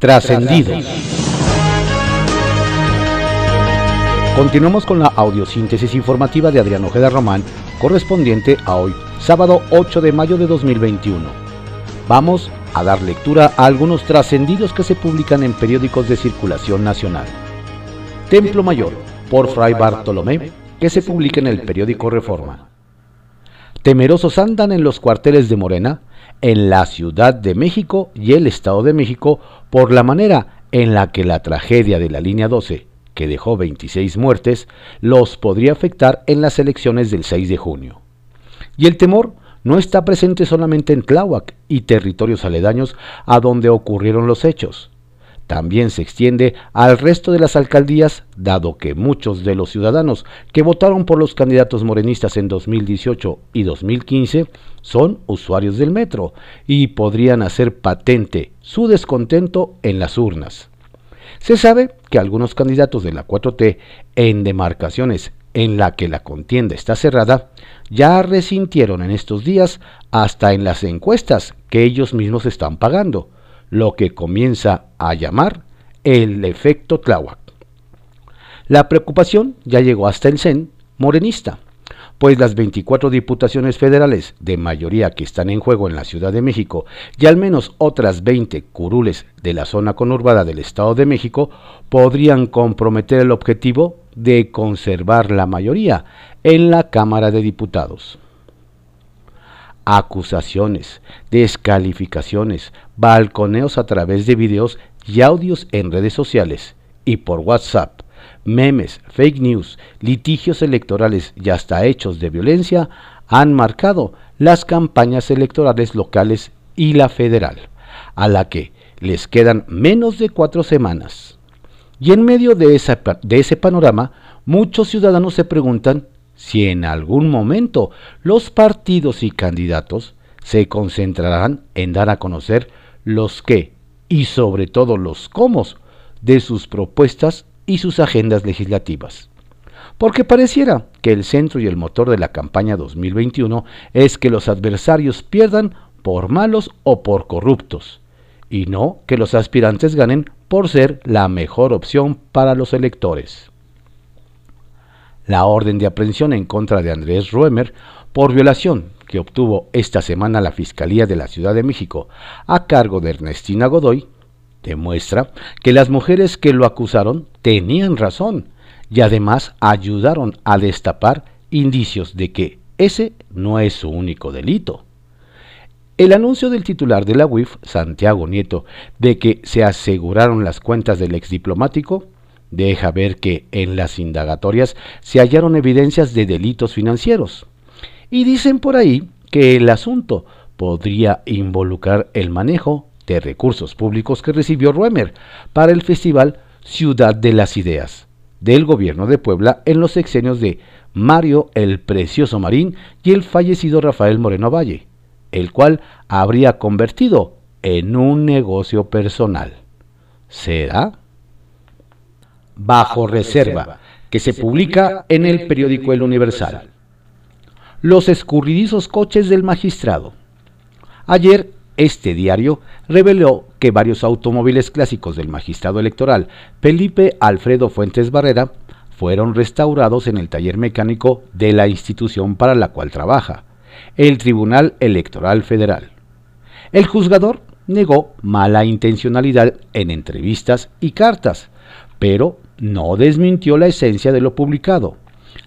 Trascendidos. Continuamos con la audiosíntesis informativa de Adrián Ojeda Román, correspondiente a hoy, sábado 8 de mayo de 2021. Vamos a dar lectura a algunos trascendidos que se publican en periódicos de circulación nacional. Templo Mayor, por Fray Bartolomé, que se publica en el periódico Reforma. Temerosos andan en los cuarteles de Morena, en la Ciudad de México y el Estado de México por la manera en la que la tragedia de la línea 12 que dejó 26 muertes, los podría afectar en las elecciones del 6 de junio. Y el temor no está presente solamente en Tláhuac y territorios aledaños a donde ocurrieron los hechos. También se extiende al resto de las alcaldías, dado que muchos de los ciudadanos que votaron por los candidatos morenistas en 2018 y 2015 son usuarios del metro y podrían hacer patente su descontento en las urnas. Se sabe que algunos candidatos de la 4T en demarcaciones en la que la contienda está cerrada, ya resintieron en estos días hasta en las encuestas que ellos mismos están pagando, lo que comienza a llamar el efecto Tláhuac. La preocupación ya llegó hasta el CEN morenista, pues las 24 diputaciones federales de mayoría que están en juego en la Ciudad de México y al menos otras 20 curules de la zona conurbada del Estado de México podrían comprometer el objetivo de conservar la mayoría en la Cámara de Diputados. Acusaciones, descalificaciones, balconeos a través de videos y audios en redes sociales y por WhatsApp memes, fake news, litigios electorales y hasta hechos de violencia han marcado las campañas electorales locales y la federal, a la que les quedan menos de cuatro semanas. Y en medio de, de ese panorama, muchos ciudadanos se preguntan si en algún momento los partidos y candidatos se concentrarán en dar a conocer los qué y sobre todo los cómo de sus propuestas y sus agendas legislativas. Porque pareciera que el centro y el motor de la campaña 2021 es que los adversarios pierdan por malos o por corruptos, y no que los aspirantes ganen por ser la mejor opción para los electores. La orden de aprehensión en contra de Andrés Ruemer por violación que obtuvo esta semana la Fiscalía de la Ciudad de México a cargo de Ernestina Godoy demuestra que las mujeres que lo acusaron tenían razón y además ayudaron a destapar indicios de que ese no es su único delito. El anuncio del titular de la UIF, Santiago Nieto, de que se aseguraron las cuentas del exdiplomático, deja ver que en las indagatorias se hallaron evidencias de delitos financieros. Y dicen por ahí que el asunto podría involucrar el manejo de recursos públicos que recibió Ruemer para el festival Ciudad de las Ideas del gobierno de Puebla en los sexenios de Mario el Precioso Marín y el fallecido Rafael Moreno Valle, el cual habría convertido en un negocio personal. ¿Será? Bajo reserva, que se publica en el periódico El Universal. Los escurridizos coches del magistrado. Ayer este diario reveló que varios automóviles clásicos del magistrado electoral Felipe Alfredo Fuentes Barrera fueron restaurados en el taller mecánico de la institución para la cual trabaja, el Tribunal Electoral Federal. El juzgador negó mala intencionalidad en entrevistas y cartas, pero no desmintió la esencia de lo publicado,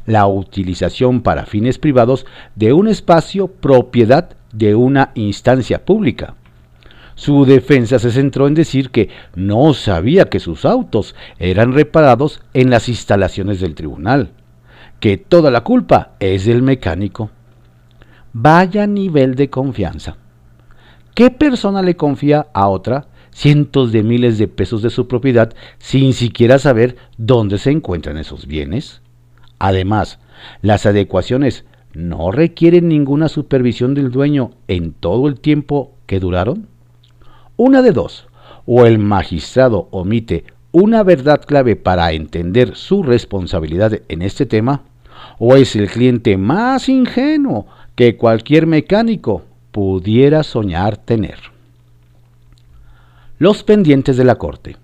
la utilización para fines privados de un espacio propiedad de una instancia pública. Su defensa se centró en decir que no sabía que sus autos eran reparados en las instalaciones del tribunal, que toda la culpa es del mecánico. Vaya nivel de confianza. ¿Qué persona le confía a otra cientos de miles de pesos de su propiedad sin siquiera saber dónde se encuentran esos bienes? Además, las adecuaciones no requieren ninguna supervisión del dueño en todo el tiempo que duraron? Una de dos, o el magistrado omite una verdad clave para entender su responsabilidad en este tema, o es el cliente más ingenuo que cualquier mecánico pudiera soñar tener. Los pendientes de la Corte.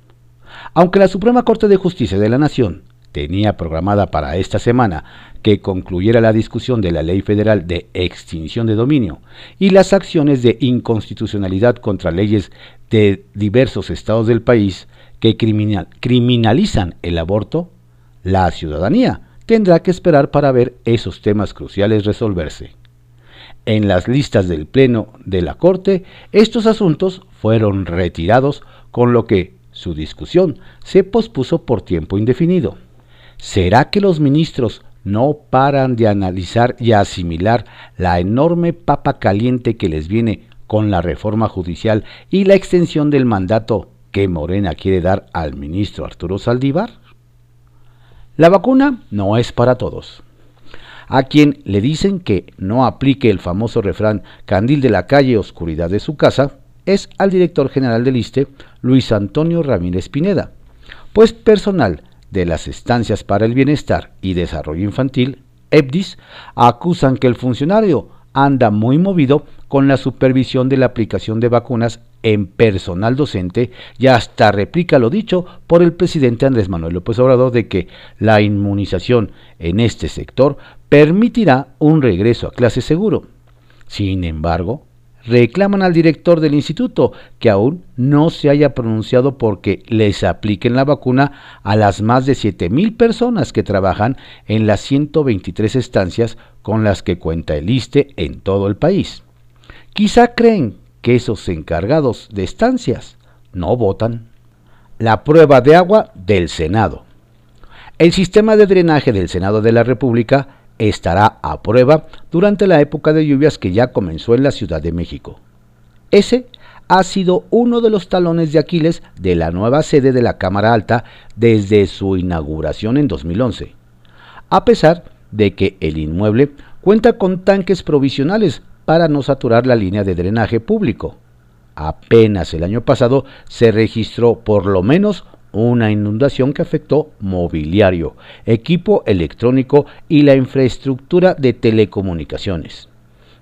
Aunque la Suprema Corte de Justicia de la Nación tenía programada para esta semana que concluyera la discusión de la Ley Federal de Extinción de Dominio y las acciones de inconstitucionalidad contra leyes de diversos estados del país que criminalizan el aborto, la ciudadanía tendrá que esperar para ver esos temas cruciales resolverse. En las listas del Pleno de la Corte, estos asuntos fueron retirados, con lo que su discusión se pospuso por tiempo indefinido. ¿Será que los ministros no paran de analizar y asimilar la enorme papa caliente que les viene con la reforma judicial y la extensión del mandato que Morena quiere dar al ministro Arturo Saldívar? La vacuna no es para todos. A quien le dicen que no aplique el famoso refrán candil de la calle, oscuridad de su casa, es al director general del ISTE, Luis Antonio Ramírez Pineda, pues personal de las Estancias para el Bienestar y Desarrollo Infantil, EBDIS, acusan que el funcionario anda muy movido con la supervisión de la aplicación de vacunas en personal docente y hasta replica lo dicho por el presidente Andrés Manuel López Obrador de que la inmunización en este sector permitirá un regreso a clase seguro. Sin embargo, reclaman al director del instituto que aún no se haya pronunciado porque les apliquen la vacuna a las más de 7.000 personas que trabajan en las 123 estancias con las que cuenta el ISTE en todo el país. Quizá creen que esos encargados de estancias no votan. La prueba de agua del Senado. El sistema de drenaje del Senado de la República estará a prueba durante la época de lluvias que ya comenzó en la Ciudad de México. Ese ha sido uno de los talones de Aquiles de la nueva sede de la Cámara Alta desde su inauguración en 2011, a pesar de que el inmueble cuenta con tanques provisionales para no saturar la línea de drenaje público. Apenas el año pasado se registró por lo menos una inundación que afectó mobiliario, equipo electrónico y la infraestructura de telecomunicaciones.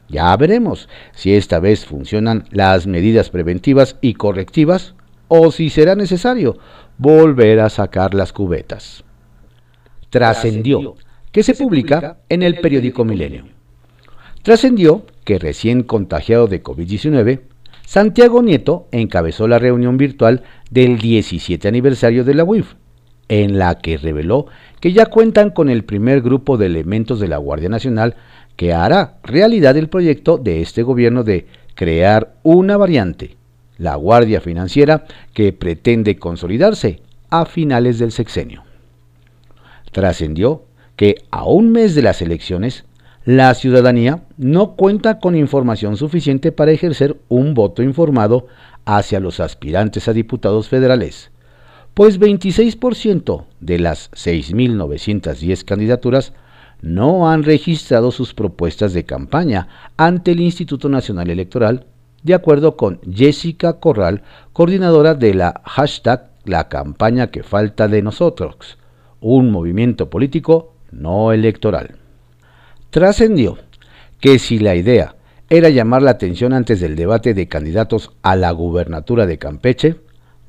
Ya veremos si esta vez funcionan las medidas preventivas y correctivas o si será necesario volver a sacar las cubetas. Trascendió que se publica en el periódico Milenio. Trascendió que recién contagiado de COVID-19, Santiago Nieto encabezó la reunión virtual del 17 aniversario de la UIF, en la que reveló que ya cuentan con el primer grupo de elementos de la Guardia Nacional que hará realidad el proyecto de este gobierno de crear una variante, la Guardia Financiera, que pretende consolidarse a finales del sexenio. Trascendió que a un mes de las elecciones, la ciudadanía no cuenta con información suficiente para ejercer un voto informado hacia los aspirantes a diputados federales, pues 26% de las 6.910 candidaturas no han registrado sus propuestas de campaña ante el Instituto Nacional Electoral, de acuerdo con Jessica Corral, coordinadora de la hashtag La campaña que falta de nosotros, un movimiento político no electoral trascendió que si la idea era llamar la atención antes del debate de candidatos a la gubernatura de Campeche,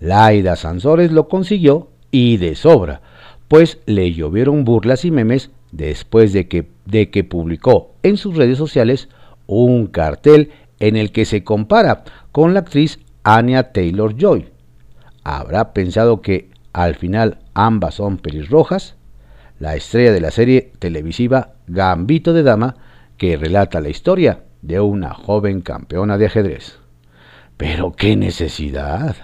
Laida Sansores lo consiguió y de sobra, pues le llovieron burlas y memes después de que, de que publicó en sus redes sociales un cartel en el que se compara con la actriz Anya Taylor Joy. ¿Habrá pensado que al final ambas son pelirrojas? la estrella de la serie televisiva Gambito de Dama, que relata la historia de una joven campeona de ajedrez. Pero qué necesidad.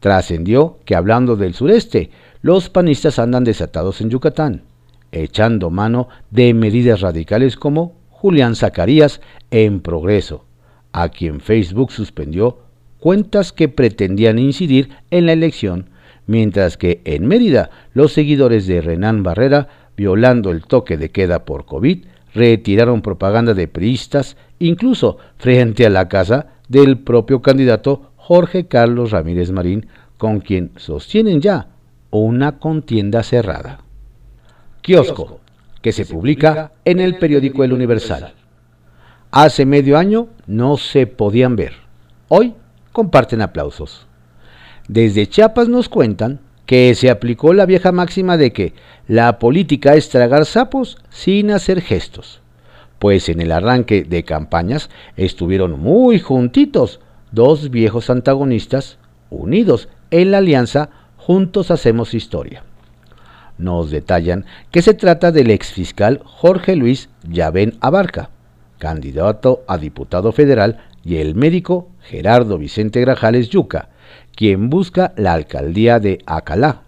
Trascendió que hablando del sureste, los panistas andan desatados en Yucatán, echando mano de medidas radicales como Julián Zacarías en progreso, a quien Facebook suspendió cuentas que pretendían incidir en la elección mientras que en Mérida los seguidores de Renán Barrera, violando el toque de queda por COVID, retiraron propaganda de priistas, incluso frente a la casa del propio candidato Jorge Carlos Ramírez Marín, con quien sostienen ya una contienda cerrada. Kiosco, que se publica en el periódico El Universal. Hace medio año no se podían ver. Hoy comparten aplausos. Desde Chiapas nos cuentan que se aplicó la vieja máxima de que la política es tragar sapos sin hacer gestos, pues en el arranque de campañas estuvieron muy juntitos dos viejos antagonistas unidos en la alianza Juntos Hacemos Historia. Nos detallan que se trata del exfiscal Jorge Luis Yavén Abarca, candidato a diputado federal, y el médico Gerardo Vicente Grajales Yuca, quien busca la alcaldía de Acalá.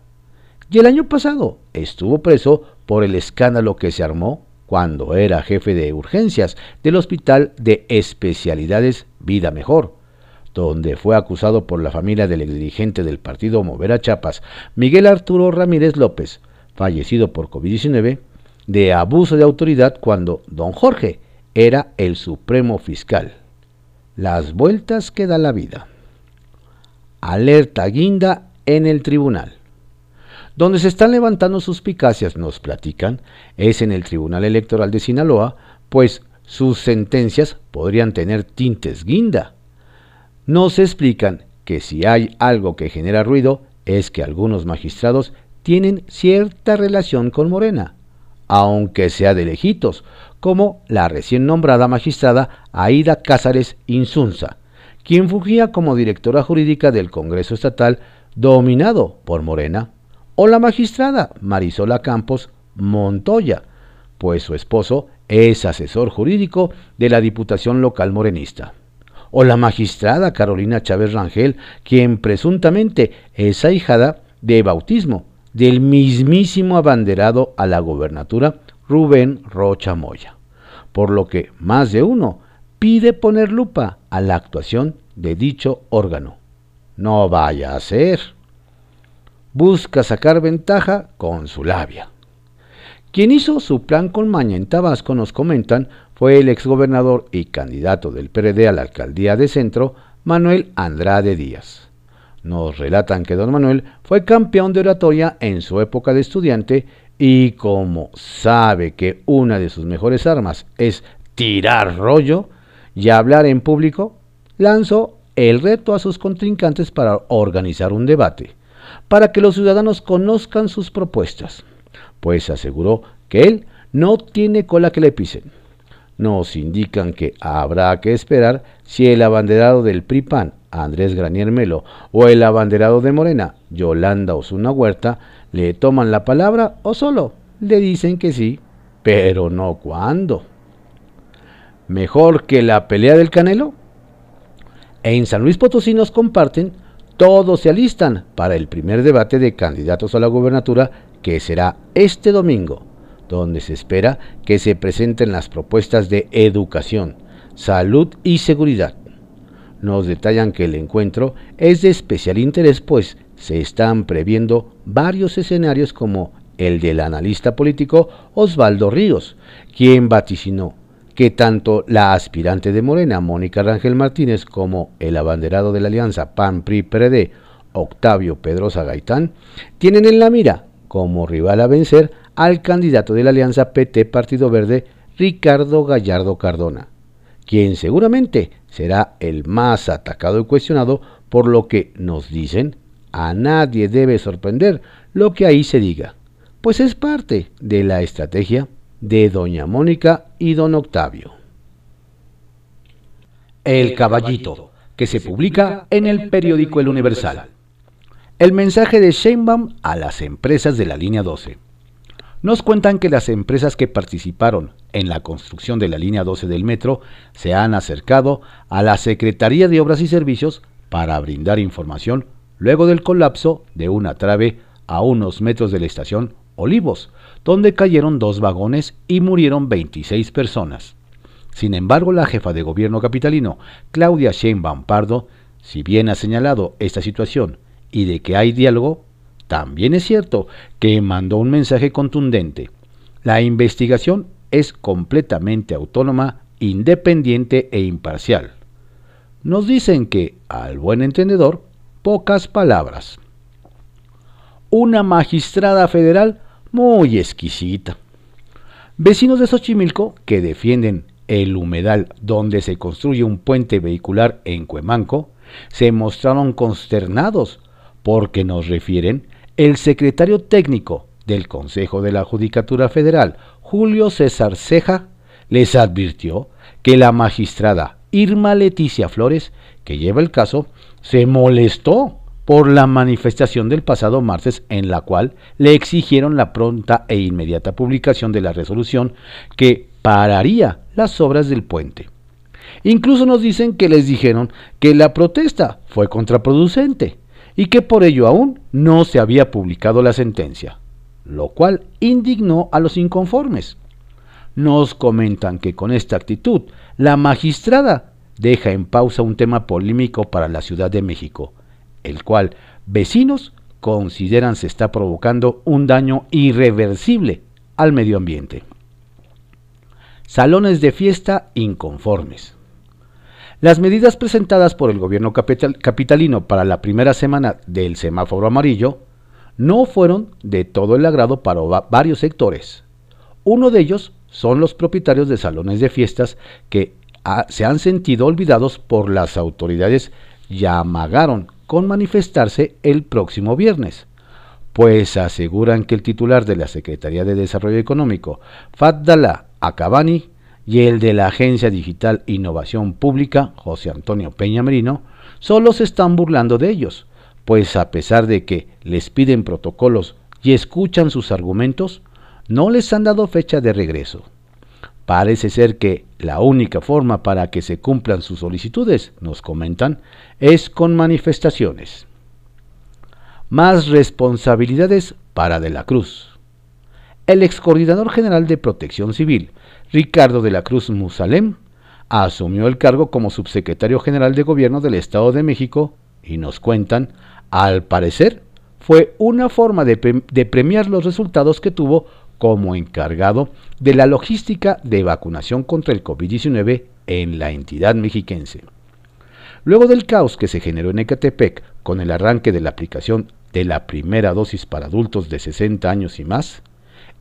Y el año pasado estuvo preso por el escándalo que se armó cuando era jefe de urgencias del Hospital de Especialidades Vida Mejor, donde fue acusado por la familia del exdirigente del partido Mover a Chiapas, Miguel Arturo Ramírez López, fallecido por COVID-19, de abuso de autoridad cuando don Jorge era el supremo fiscal. Las vueltas que da la vida. Alerta guinda en el tribunal. Donde se están levantando suspicacias, nos platican, es en el Tribunal Electoral de Sinaloa, pues sus sentencias podrían tener tintes guinda. Nos explican que si hay algo que genera ruido es que algunos magistrados tienen cierta relación con Morena, aunque sea de lejitos, como la recién nombrada magistrada Aida Cázares Insunza, quien fugía como directora jurídica del Congreso Estatal dominado por Morena, o la magistrada Marisola Campos Montoya, pues su esposo es asesor jurídico de la Diputación Local Morenista o la magistrada Carolina Chávez Rangel, quien presuntamente es ahijada de bautismo del mismísimo abanderado a la gobernatura Rubén Rocha Moya, por lo que más de uno pide poner lupa a la actuación de dicho órgano. No vaya a ser. Busca sacar ventaja con su labia. Quien hizo su plan con maña en Tabasco, nos comentan, fue el exgobernador y candidato del PRD a la alcaldía de Centro, Manuel Andrade Díaz. Nos relatan que don Manuel fue campeón de oratoria en su época de estudiante y como sabe que una de sus mejores armas es tirar rollo y hablar en público, lanzó el reto a sus contrincantes para organizar un debate, para que los ciudadanos conozcan sus propuestas, pues aseguró que él no tiene cola que le pisen nos indican que habrá que esperar si el abanderado del PRIPAN, Andrés Granier Melo, o el abanderado de Morena, Yolanda Osuna Huerta, le toman la palabra o solo le dicen que sí, pero no cuándo. Mejor que la pelea del Canelo. En San Luis Potosí nos comparten, todos se alistan para el primer debate de candidatos a la gubernatura que será este domingo donde se espera que se presenten las propuestas de educación, salud y seguridad. Nos detallan que el encuentro es de especial interés pues se están previendo varios escenarios como el del analista político Osvaldo Ríos, quien vaticinó que tanto la aspirante de Morena, Mónica Rangel Martínez, como el abanderado de la alianza PAN-PRI-PRD, Octavio Pedrosa Gaitán, tienen en la mira como rival a vencer al candidato de la alianza PT Partido Verde, Ricardo Gallardo Cardona, quien seguramente será el más atacado y cuestionado, por lo que nos dicen, a nadie debe sorprender lo que ahí se diga, pues es parte de la estrategia de doña Mónica y don Octavio. El caballito, que se publica en el periódico El Universal. El mensaje de Sheinbaum a las empresas de la línea 12. Nos cuentan que las empresas que participaron en la construcción de la línea 12 del metro se han acercado a la Secretaría de Obras y Servicios para brindar información luego del colapso de una trave a unos metros de la estación Olivos, donde cayeron dos vagones y murieron 26 personas. Sin embargo, la jefa de gobierno capitalino, Claudia Sheinbaum Pardo, si bien ha señalado esta situación y de que hay diálogo, también es cierto que mandó un mensaje contundente. La investigación es completamente autónoma, independiente e imparcial. Nos dicen que, al buen entendedor, pocas palabras. Una magistrada federal muy exquisita. Vecinos de Xochimilco que defienden el humedal donde se construye un puente vehicular en Cuemanco, se mostraron consternados porque nos refieren el secretario técnico del Consejo de la Judicatura Federal, Julio César Ceja, les advirtió que la magistrada Irma Leticia Flores, que lleva el caso, se molestó por la manifestación del pasado martes en la cual le exigieron la pronta e inmediata publicación de la resolución que pararía las obras del puente. Incluso nos dicen que les dijeron que la protesta fue contraproducente y que por ello aún no se había publicado la sentencia, lo cual indignó a los inconformes. Nos comentan que con esta actitud la magistrada deja en pausa un tema polémico para la Ciudad de México, el cual vecinos consideran se está provocando un daño irreversible al medio ambiente. Salones de fiesta inconformes. Las medidas presentadas por el gobierno capitalino para la primera semana del semáforo amarillo no fueron de todo el agrado para varios sectores. Uno de ellos son los propietarios de salones de fiestas que se han sentido olvidados por las autoridades y amagaron con manifestarse el próximo viernes, pues aseguran que el titular de la Secretaría de Desarrollo Económico, Fadala Acabani, y el de la Agencia Digital Innovación Pública, José Antonio Peña Merino, solo se están burlando de ellos, pues a pesar de que les piden protocolos y escuchan sus argumentos, no les han dado fecha de regreso. Parece ser que la única forma para que se cumplan sus solicitudes, nos comentan, es con manifestaciones. Más responsabilidades para De la Cruz. El ex coordinador general de Protección Civil, Ricardo de la Cruz Musalem asumió el cargo como subsecretario general de gobierno del Estado de México y nos cuentan, al parecer, fue una forma de, premiar los resultados que tuvo como encargado de la logística de vacunación contra el COVID-19 en la entidad mexiquense. Luego del caos que se generó en Ecatepec con el arranque de la aplicación de la primera dosis para adultos de 60 años y más,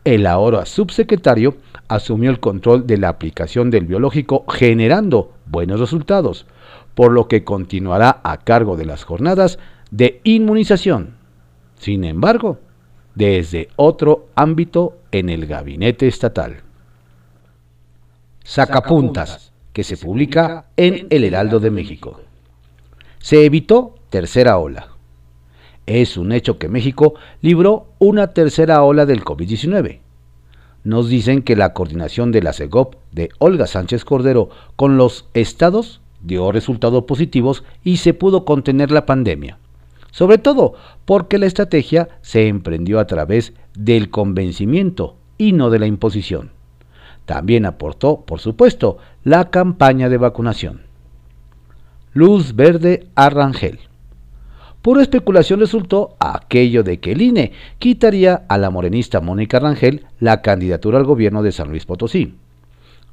el ahora subsecretario asumió el control de la aplicación del biológico generando buenos resultados, por lo que continuará a cargo de las jornadas de inmunización. Sin embargo, desde otro ámbito en el gabinete estatal. Sacapuntas, que se publica en El Heraldo de México. Se evitó tercera ola. Es un hecho que México libró una tercera ola del COVID-19. Nos dicen que la coordinación de la CEGOP de Olga Sánchez Cordero con los estados dio resultados positivos y se pudo contener la pandemia. Sobre todo porque la estrategia se emprendió a través del convencimiento y no de la imposición. También aportó, por supuesto, la campaña de vacunación. Luz verde a Rangel. Pura especulación resultó aquello de que el INE quitaría a la morenista Mónica Rangel la candidatura al gobierno de San Luis Potosí.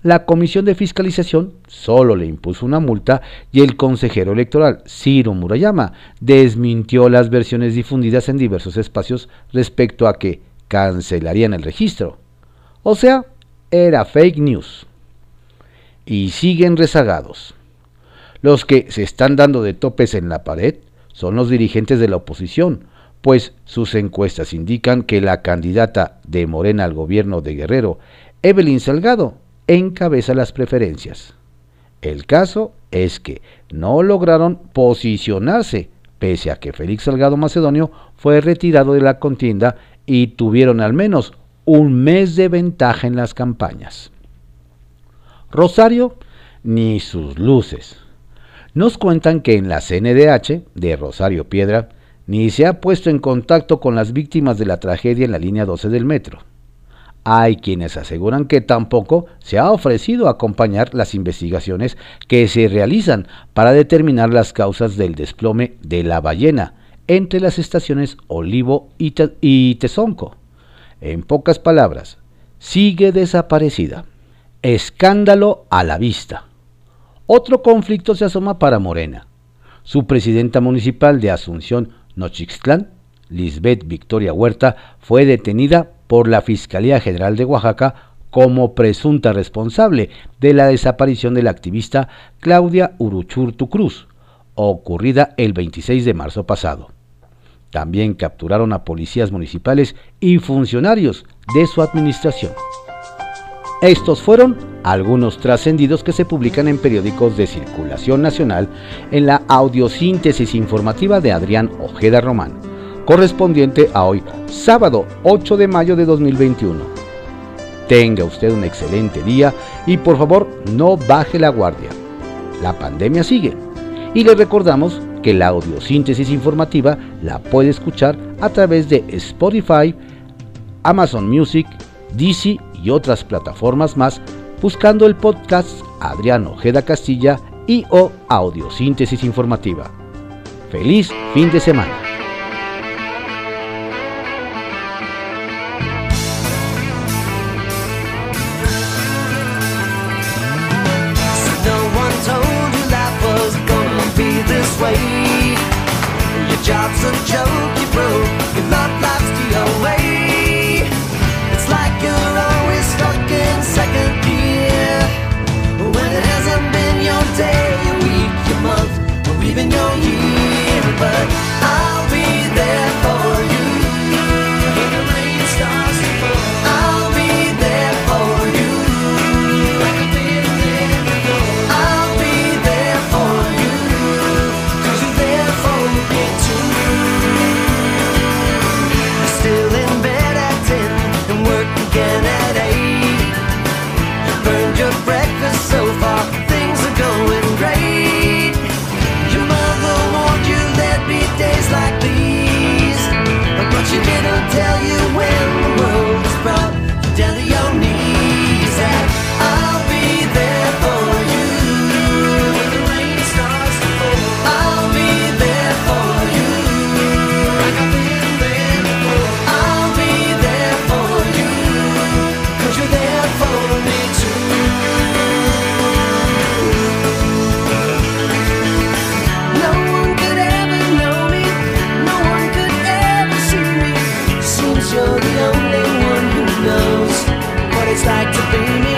La Comisión de Fiscalización solo le impuso una multa y el consejero electoral Ciro Murayama desmintió las versiones difundidas en diversos espacios respecto a que cancelarían el registro. O sea, era fake news. Y siguen rezagados. Los que se están dando de topes en la pared son los dirigentes de la oposición, pues sus encuestas indican que la candidata de Morena al gobierno de Guerrero, Evelyn Salgado, encabeza las preferencias. El caso es que no lograron posicionarse, pese a que Félix Salgado Macedonio fue retirado de la contienda y tuvieron al menos un mes de ventaja en las campañas. Rosario, ni sus luces. Nos cuentan que en la CNDH de Rosario Piedra ni se ha puesto en contacto con las víctimas de la tragedia en la línea 12 del metro. Hay quienes aseguran que tampoco se ha ofrecido acompañar las investigaciones que se realizan para determinar las causas del desplome de la ballena entre las estaciones Olivo y, Tezonco. En pocas palabras, sigue desaparecida. Escándalo a la vista. Otro conflicto se asoma para Morena. Su presidenta municipal de Asunción, Nochixtlán, Lisbeth Victoria Huerta, fue detenida por la Fiscalía General de Oaxaca como presunta responsable de la desaparición de la activista Claudia Uruchurtu Cruz, ocurrida el 26 de marzo pasado. También capturaron a policías municipales y funcionarios de su administración. Estos fueron algunos trascendidos que se publican en periódicos de circulación nacional en la audiosíntesis informativa de Adrián Ojeda Román, correspondiente a hoy, sábado 8 de mayo de 2021. Tenga usted un excelente día y por favor no baje la guardia. La pandemia sigue y le recordamos que la audiosíntesis informativa la puede escuchar a través de Spotify, Amazon Music, DC y otras plataformas más buscando el podcast Adrián Ojeda Castilla y o Audiosíntesis Informativa. Feliz fin de semana. the only one who knows what it's like to be me.